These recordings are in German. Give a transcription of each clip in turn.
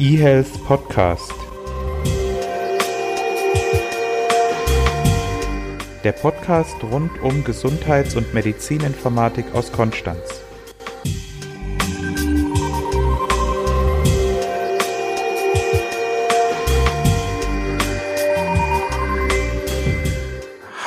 eHealth Podcast. Der Podcast rund um Gesundheits- und Medizininformatik aus Konstanz.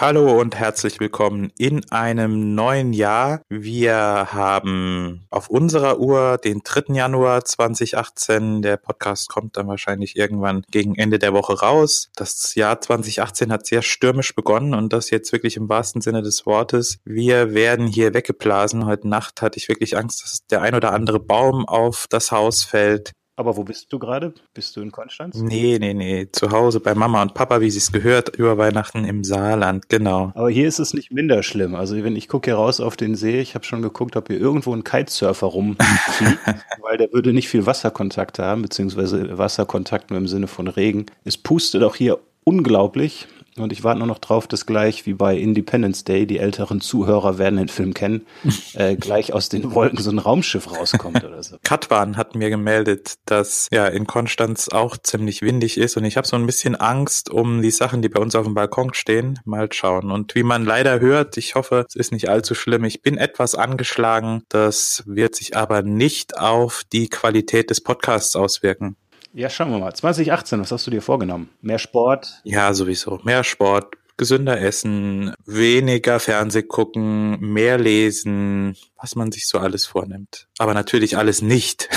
Hallo und herzlich willkommen in einem neuen Jahr. Wir haben auf unserer Uhr den 3. Januar 2018. Der Podcast kommt dann wahrscheinlich irgendwann gegen Ende der Woche raus. Das Jahr 2018 hat sehr stürmisch begonnen und das jetzt wirklich im wahrsten Sinne des Wortes. Wir werden hier weggeblasen. Heute Nacht hatte ich wirklich Angst, dass der ein oder andere Baum auf das Haus fällt. Aber wo bist du gerade? Bist du in Konstanz? Nee, nee, nee. Zu Hause bei Mama und Papa, wie sie es gehört, über Weihnachten im Saarland, genau. Aber hier ist es nicht minder schlimm. Also wenn ich gucke hier raus auf den See, ich habe schon geguckt, ob hier irgendwo ein Kitesurfer rumfliegt, weil der würde nicht viel Wasserkontakt haben, beziehungsweise Wasserkontakt nur im Sinne von Regen. Es pustet auch hier unglaublich. Und ich warte nur noch drauf, dass gleich wie bei Independence Day, die älteren Zuhörer werden den Film kennen, äh, gleich aus den Wolken so ein Raumschiff rauskommt oder so. Katwan hat mir gemeldet, dass ja in Konstanz auch ziemlich windig ist und ich habe so ein bisschen Angst um die Sachen, die bei uns auf dem Balkon stehen. Mal schauen. Und wie man leider hört, ich hoffe, es ist nicht allzu schlimm. Ich bin etwas angeschlagen. Das wird sich aber nicht auf die Qualität des Podcasts auswirken. Ja, schauen wir mal. 2018, was hast du dir vorgenommen? Mehr Sport? Ja, sowieso. Mehr Sport, gesünder essen, weniger Fernseh gucken, mehr lesen, was man sich so alles vornimmt. Aber natürlich alles nicht.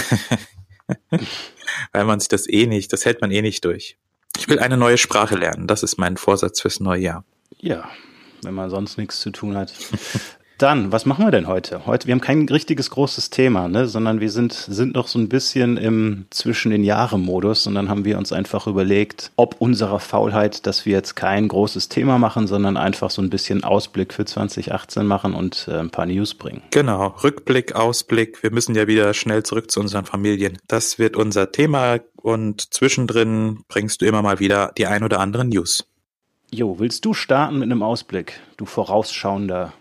Weil man sich das eh nicht, das hält man eh nicht durch. Ich will eine neue Sprache lernen. Das ist mein Vorsatz fürs neue Jahr. Ja, wenn man sonst nichts zu tun hat. Dann, was machen wir denn heute? Heute, wir haben kein richtiges großes Thema, ne, sondern wir sind, sind noch so ein bisschen im zwischen den Jahren Modus und dann haben wir uns einfach überlegt, ob unserer Faulheit, dass wir jetzt kein großes Thema machen, sondern einfach so ein bisschen Ausblick für 2018 machen und äh, ein paar News bringen. Genau, Rückblick, Ausblick. Wir müssen ja wieder schnell zurück zu unseren Familien. Das wird unser Thema und zwischendrin bringst du immer mal wieder die ein oder anderen News. Jo, willst du starten mit einem Ausblick, du vorausschauender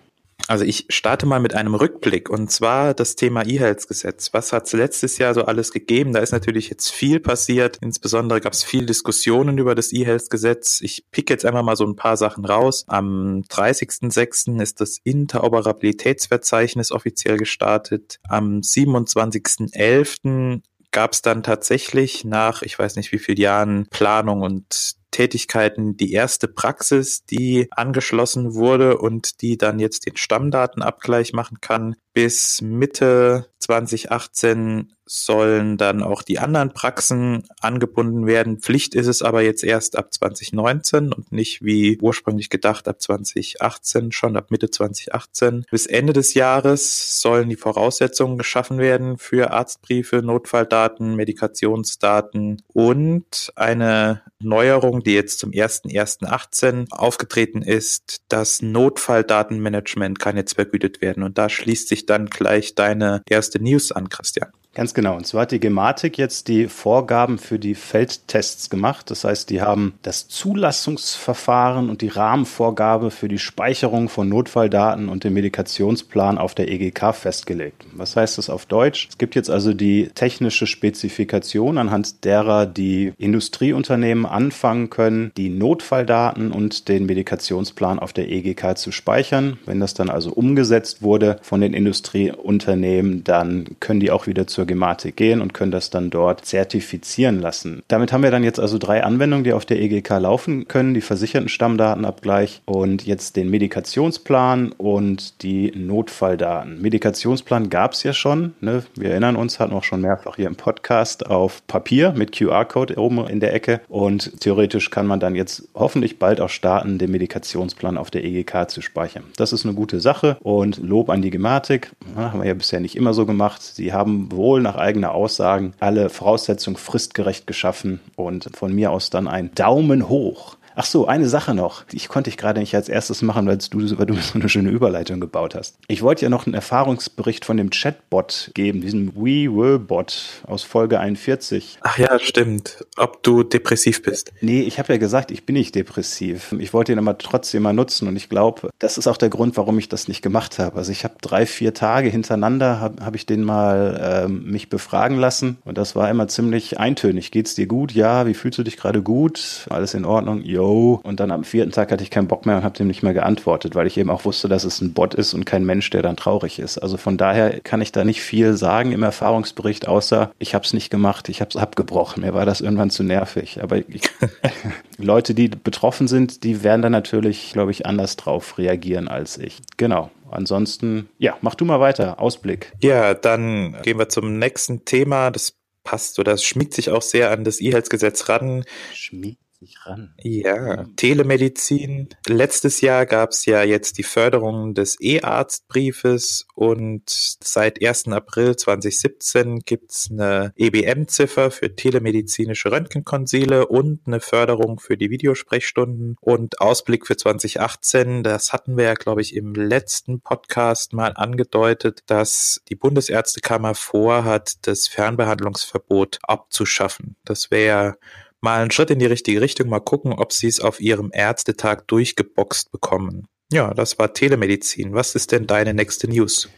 also ich starte mal mit einem Rückblick und zwar das Thema E-Health-Gesetz. Was hat es letztes Jahr so alles gegeben? Da ist natürlich jetzt viel passiert. Insbesondere gab es viel Diskussionen über das E-Health-Gesetz. Ich pick jetzt einfach mal so ein paar Sachen raus. Am 30.06. ist das Interoperabilitätsverzeichnis offiziell gestartet. Am 27.11 gab es dann tatsächlich nach, ich weiß nicht wie vielen Jahren Planung und Tätigkeiten die erste Praxis, die angeschlossen wurde und die dann jetzt den Stammdatenabgleich machen kann. Bis Mitte 2018 sollen dann auch die anderen Praxen angebunden werden. Pflicht ist es aber jetzt erst ab 2019 und nicht wie ursprünglich gedacht ab 2018, schon ab Mitte 2018. Bis Ende des Jahres sollen die Voraussetzungen geschaffen werden für Arztbriefe, Notfalldaten, Medikationsdaten und eine Neuerung, die jetzt zum 01.01.18 aufgetreten ist, das Notfalldatenmanagement kann jetzt vergütet werden. Und da schließt sich dann gleich deine erste News an, Christian. Ganz genau. Und zwar hat die Gematik jetzt die Vorgaben für die Feldtests gemacht. Das heißt, die haben das Zulassungsverfahren und die Rahmenvorgabe für die Speicherung von Notfalldaten und den Medikationsplan auf der EGK festgelegt. Was heißt das auf Deutsch? Es gibt jetzt also die technische Spezifikation, anhand derer die Industrieunternehmen anfangen können, die Notfalldaten und den Medikationsplan auf der EGK zu speichern. Wenn das dann also umgesetzt wurde von den Industrieunternehmen, dann können die auch wieder zur zur Gematik gehen und können das dann dort zertifizieren lassen. Damit haben wir dann jetzt also drei Anwendungen, die auf der EGK laufen können, die versicherten Stammdatenabgleich und jetzt den Medikationsplan und die Notfalldaten. Medikationsplan gab es ja schon, ne? wir erinnern uns, hatten auch schon mehrfach hier im Podcast auf Papier mit QR-Code oben in der Ecke und theoretisch kann man dann jetzt hoffentlich bald auch starten, den Medikationsplan auf der EGK zu speichern. Das ist eine gute Sache und Lob an die Gematik, haben wir ja bisher nicht immer so gemacht. Sie haben wohl wohl nach eigener Aussagen alle Voraussetzungen fristgerecht geschaffen und von mir aus dann ein Daumen hoch Ach so, eine Sache noch. Ich konnte ich gerade nicht als erstes machen, weil du, weil du so eine schöne Überleitung gebaut hast. Ich wollte ja noch einen Erfahrungsbericht von dem Chatbot geben, diesem WeWillBot aus Folge 41. Ach ja, stimmt. Ob du depressiv bist. Nee, ich habe ja gesagt, ich bin nicht depressiv. Ich wollte ihn aber trotzdem mal nutzen und ich glaube, das ist auch der Grund, warum ich das nicht gemacht habe. Also ich habe drei, vier Tage hintereinander, habe hab ich den mal ähm, mich befragen lassen und das war immer ziemlich eintönig. Geht's dir gut? Ja. Wie fühlst du dich gerade gut? Alles in Ordnung? Und dann am vierten Tag hatte ich keinen Bock mehr und habe dem nicht mehr geantwortet, weil ich eben auch wusste, dass es ein Bot ist und kein Mensch, der dann traurig ist. Also von daher kann ich da nicht viel sagen im Erfahrungsbericht, außer ich habe es nicht gemacht, ich habe es abgebrochen. Mir war das irgendwann zu nervig. Aber ich, Leute, die betroffen sind, die werden dann natürlich, glaube ich, anders drauf reagieren als ich. Genau. Ansonsten, ja, mach du mal weiter. Ausblick. Ja, dann gehen wir zum nächsten Thema. Das passt oder das schmiegt sich auch sehr an das E-Health-Gesetz ran. Schmiegt sich ran. Ja, Telemedizin. Letztes Jahr gab es ja jetzt die Förderung des E-Arztbriefes und seit 1. April 2017 gibt es eine EBM-Ziffer für telemedizinische Röntgenkonsile und eine Förderung für die Videosprechstunden und Ausblick für 2018. Das hatten wir ja, glaube ich, im letzten Podcast mal angedeutet, dass die Bundesärztekammer vorhat, das Fernbehandlungsverbot abzuschaffen. Das wäre mal einen Schritt in die richtige Richtung, mal gucken, ob sie es auf ihrem Ärztetag durchgeboxt bekommen. Ja, das war Telemedizin. Was ist denn deine nächste News?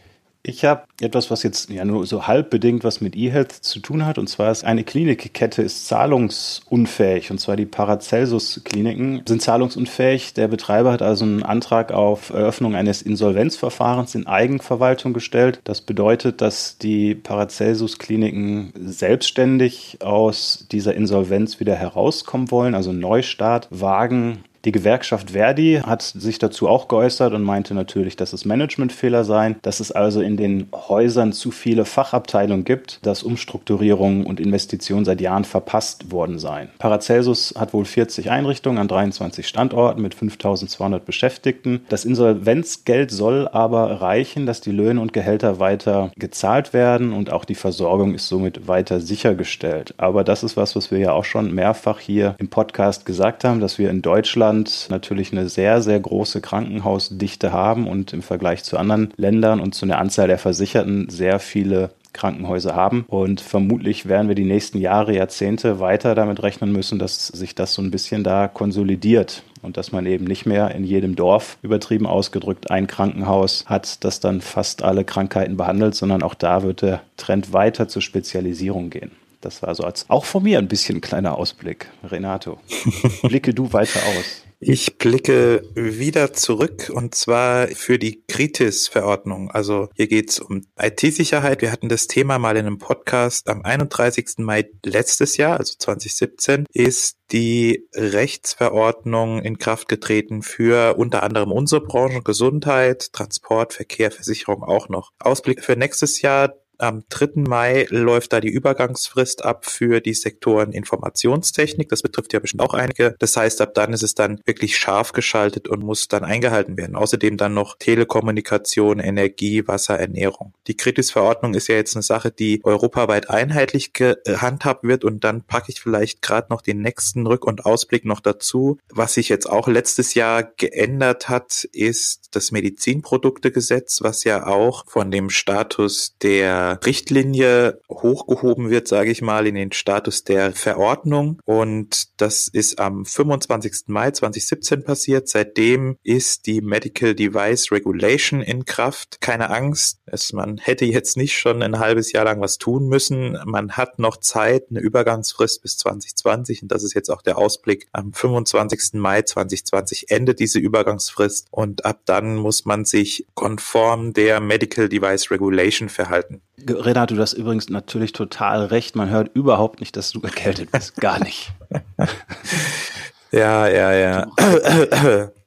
Ich habe etwas, was jetzt ja nur so halbbedingt was mit eHealth zu tun hat. Und zwar ist eine Klinikkette ist zahlungsunfähig. Und zwar die Paracelsus-Kliniken sind zahlungsunfähig. Der Betreiber hat also einen Antrag auf Eröffnung eines Insolvenzverfahrens in Eigenverwaltung gestellt. Das bedeutet, dass die Paracelsus-Kliniken selbstständig aus dieser Insolvenz wieder herauskommen wollen, also Neustart wagen die Gewerkschaft Verdi hat sich dazu auch geäußert und meinte natürlich, dass es Managementfehler seien, dass es also in den Häusern zu viele Fachabteilungen gibt, dass Umstrukturierungen und Investitionen seit Jahren verpasst worden seien. Paracelsus hat wohl 40 Einrichtungen an 23 Standorten mit 5200 Beschäftigten. Das Insolvenzgeld soll aber reichen, dass die Löhne und Gehälter weiter gezahlt werden und auch die Versorgung ist somit weiter sichergestellt. Aber das ist was, was wir ja auch schon mehrfach hier im Podcast gesagt haben, dass wir in Deutschland Deutschland natürlich eine sehr, sehr große Krankenhausdichte haben und im Vergleich zu anderen Ländern und zu der Anzahl der Versicherten sehr viele Krankenhäuser haben. Und vermutlich werden wir die nächsten Jahre, Jahrzehnte weiter damit rechnen müssen, dass sich das so ein bisschen da konsolidiert und dass man eben nicht mehr in jedem Dorf übertrieben ausgedrückt ein Krankenhaus hat, das dann fast alle Krankheiten behandelt, sondern auch da wird der Trend weiter zur Spezialisierung gehen. Das war so als auch von mir ein bisschen ein kleiner Ausblick. Renato, blicke du weiter aus. Ich blicke wieder zurück und zwar für die Kritis-Verordnung. Also hier geht es um IT-Sicherheit. Wir hatten das Thema mal in einem Podcast am 31. Mai letztes Jahr, also 2017, ist die Rechtsverordnung in Kraft getreten für unter anderem unsere Branche Gesundheit, Transport, Verkehr, Versicherung auch noch. Ausblick für nächstes Jahr am 3. Mai läuft da die Übergangsfrist ab für die Sektoren Informationstechnik. Das betrifft ja bestimmt auch einige. Das heißt, ab dann ist es dann wirklich scharf geschaltet und muss dann eingehalten werden. Außerdem dann noch Telekommunikation, Energie, Wasser, Ernährung. Die Kritis-Verordnung ist ja jetzt eine Sache, die europaweit einheitlich gehandhabt wird und dann packe ich vielleicht gerade noch den nächsten Rück- und Ausblick noch dazu. Was sich jetzt auch letztes Jahr geändert hat, ist das Medizinproduktegesetz, was ja auch von dem Status der Richtlinie hochgehoben wird, sage ich mal, in den Status der Verordnung. Und das ist am 25. Mai 2017 passiert. Seitdem ist die Medical Device Regulation in Kraft. Keine Angst, es, man hätte jetzt nicht schon ein halbes Jahr lang was tun müssen. Man hat noch Zeit, eine Übergangsfrist bis 2020. Und das ist jetzt auch der Ausblick. Am 25. Mai 2020 endet diese Übergangsfrist. Und ab dann muss man sich konform der Medical Device Regulation verhalten. Renato, du hast übrigens natürlich total recht. Man hört überhaupt nicht, dass du erkältet bist. Gar nicht. ja, ja, ja.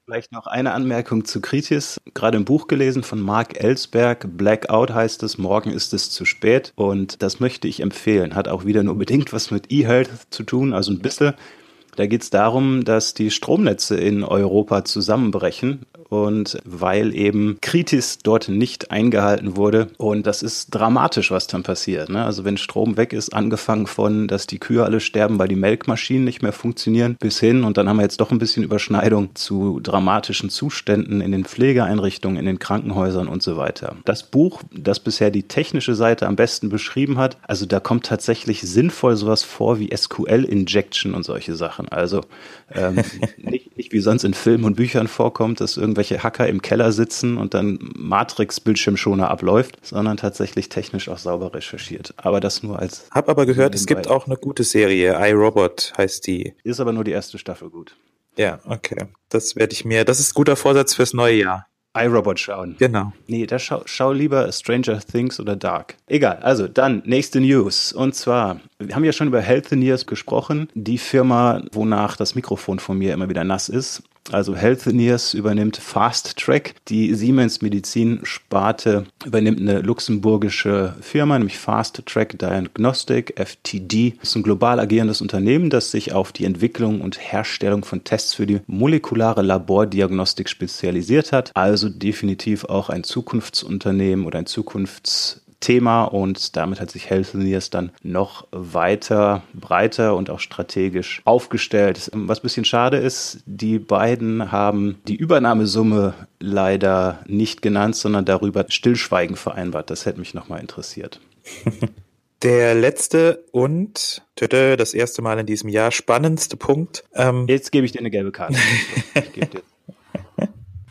Vielleicht noch eine Anmerkung zu Kritis. Gerade im Buch gelesen von Mark Ellsberg. Blackout heißt es, morgen ist es zu spät. Und das möchte ich empfehlen. Hat auch wieder nur bedingt was mit E-Health zu tun, also ein bisschen. Da geht es darum, dass die Stromnetze in Europa zusammenbrechen und weil eben Kritis dort nicht eingehalten wurde. Und das ist dramatisch, was dann passiert. Ne? Also wenn Strom weg ist, angefangen von, dass die Kühe alle sterben, weil die Melkmaschinen nicht mehr funktionieren, bis hin, und dann haben wir jetzt doch ein bisschen Überschneidung zu dramatischen Zuständen in den Pflegeeinrichtungen, in den Krankenhäusern und so weiter. Das Buch, das bisher die technische Seite am besten beschrieben hat, also da kommt tatsächlich sinnvoll sowas vor wie SQL-Injection und solche Sachen. Also ähm, nicht, nicht wie sonst in Filmen und Büchern vorkommt, dass irgendwelche Hacker im Keller sitzen und dann Matrix-Bildschirmschoner abläuft, sondern tatsächlich technisch auch sauber recherchiert. Aber das nur als. Hab aber gehört, es gibt auch eine gute Serie. iRobot heißt die. Ist aber nur die erste Staffel gut. Ja, okay. Das werde ich mir. Das ist guter Vorsatz fürs neue Jahr iRobot schauen. Genau. Nee, da schau, schau lieber Stranger Things oder Dark. Egal, also dann nächste News. Und zwar, wir haben ja schon über Healthineers gesprochen, die Firma, wonach das Mikrofon von mir immer wieder nass ist. Also Healthineers übernimmt Fast Track. Die Siemens Medizin Sparte übernimmt eine luxemburgische Firma, nämlich Fast Track Diagnostic, FTD. Das ist ein global agierendes Unternehmen, das sich auf die Entwicklung und Herstellung von Tests für die molekulare Labordiagnostik spezialisiert hat. Also definitiv auch ein Zukunftsunternehmen oder ein Zukunfts Thema und damit hat sich Healthineers dann noch weiter, breiter und auch strategisch aufgestellt. Was ein bisschen schade ist, die beiden haben die Übernahmesumme leider nicht genannt, sondern darüber Stillschweigen vereinbart. Das hätte mich nochmal interessiert. Der letzte und das erste Mal in diesem Jahr spannendste Punkt. Ähm, Jetzt gebe ich dir eine gelbe Karte. ich gebe dir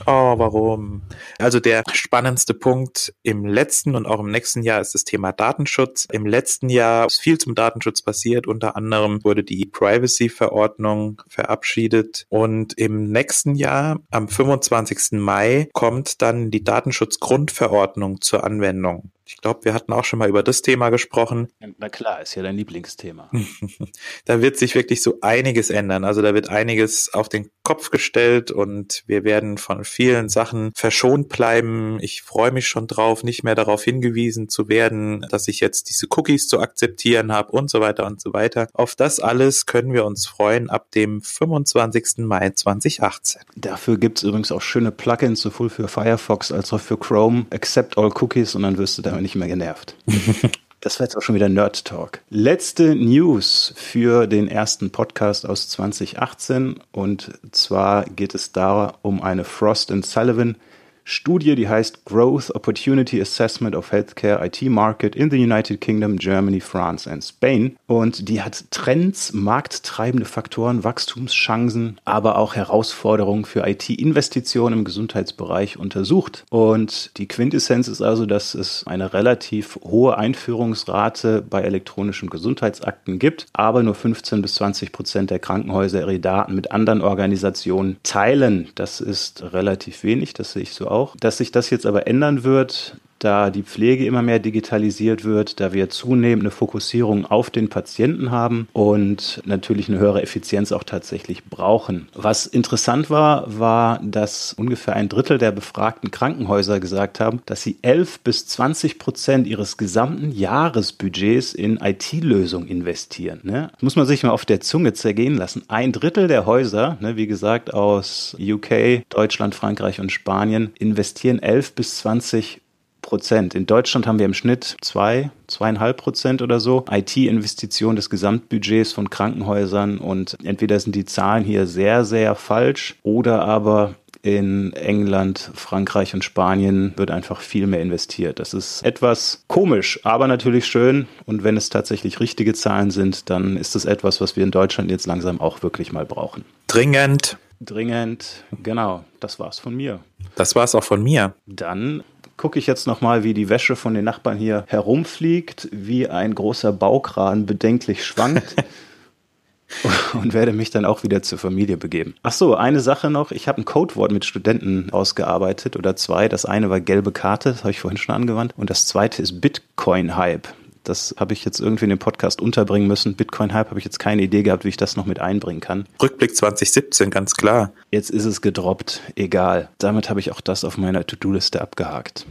Oh, warum? Also der spannendste Punkt im letzten und auch im nächsten Jahr ist das Thema Datenschutz. Im letzten Jahr ist viel zum Datenschutz passiert. Unter anderem wurde die Privacy-Verordnung verabschiedet. Und im nächsten Jahr, am 25. Mai, kommt dann die Datenschutzgrundverordnung zur Anwendung. Ich glaube, wir hatten auch schon mal über das Thema gesprochen. Na klar, ist ja dein Lieblingsthema. da wird sich wirklich so einiges ändern. Also da wird einiges auf den Kopf gestellt und wir werden von vielen Sachen verschont bleiben. Ich freue mich schon drauf, nicht mehr darauf hingewiesen zu werden, dass ich jetzt diese Cookies zu akzeptieren habe und so weiter und so weiter. Auf das alles können wir uns freuen ab dem 25. Mai 2018. Dafür gibt es übrigens auch schöne Plugins, sowohl für Firefox als auch für Chrome. Accept all Cookies und dann wirst du damit aber nicht mehr genervt. Das war jetzt auch schon wieder Nerd Talk. Letzte News für den ersten Podcast aus 2018 und zwar geht es da um eine Frost Sullivan Studie, die heißt Growth Opportunity Assessment of Healthcare IT Market in the United Kingdom, Germany, France and Spain. Und die hat Trends, markttreibende Faktoren, Wachstumschancen, aber auch Herausforderungen für IT-Investitionen im Gesundheitsbereich untersucht. Und die Quintessenz ist also, dass es eine relativ hohe Einführungsrate bei elektronischen Gesundheitsakten gibt, aber nur 15 bis 20 Prozent der Krankenhäuser ihre Daten mit anderen Organisationen teilen. Das ist relativ wenig, das sehe ich so aus auch. Dass sich das jetzt aber ändern wird, da die Pflege immer mehr digitalisiert wird, da wir zunehmend eine Fokussierung auf den Patienten haben und natürlich eine höhere Effizienz auch tatsächlich brauchen. Was interessant war, war, dass ungefähr ein Drittel der befragten Krankenhäuser gesagt haben, dass sie 11 bis 20 Prozent ihres gesamten Jahresbudgets in IT-Lösungen investieren. Ne? Muss man sich mal auf der Zunge zergehen lassen. Ein Drittel der Häuser, ne, wie gesagt aus UK, Deutschland, Frankreich und Spanien, investieren 11 bis 20 Prozent. In Deutschland haben wir im Schnitt zwei, zweieinhalb Prozent oder so IT-Investition des Gesamtbudgets von Krankenhäusern und entweder sind die Zahlen hier sehr, sehr falsch oder aber in England, Frankreich und Spanien wird einfach viel mehr investiert. Das ist etwas komisch, aber natürlich schön. Und wenn es tatsächlich richtige Zahlen sind, dann ist es etwas, was wir in Deutschland jetzt langsam auch wirklich mal brauchen. Dringend. Dringend, genau. Das war's von mir. Das war's auch von mir. Dann gucke ich jetzt nochmal, wie die Wäsche von den Nachbarn hier herumfliegt, wie ein großer Baukran bedenklich schwankt. und werde mich dann auch wieder zur Familie begeben. Ach so, eine Sache noch. Ich habe ein Codewort mit Studenten ausgearbeitet oder zwei. Das eine war gelbe Karte, das habe ich vorhin schon angewandt. Und das zweite ist Bitcoin-Hype. Das habe ich jetzt irgendwie in den Podcast unterbringen müssen. Bitcoin-Hype habe ich jetzt keine Idee gehabt, wie ich das noch mit einbringen kann. Rückblick 2017, ganz klar. Jetzt ist es gedroppt, egal. Damit habe ich auch das auf meiner To-Do-Liste abgehakt.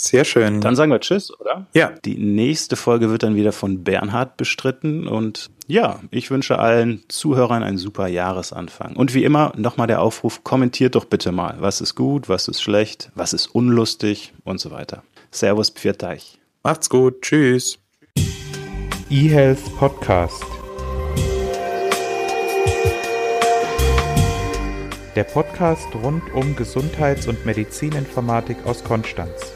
Sehr schön. Dann sagen wir Tschüss, oder? Ja. Die nächste Folge wird dann wieder von Bernhard bestritten. Und ja, ich wünsche allen Zuhörern einen super Jahresanfang. Und wie immer nochmal der Aufruf, kommentiert doch bitte mal, was ist gut, was ist schlecht, was ist unlustig und so weiter. Servus, Pfirteich. Macht's gut. Tschüss. eHealth Podcast. Der Podcast rund um Gesundheits- und Medizininformatik aus Konstanz.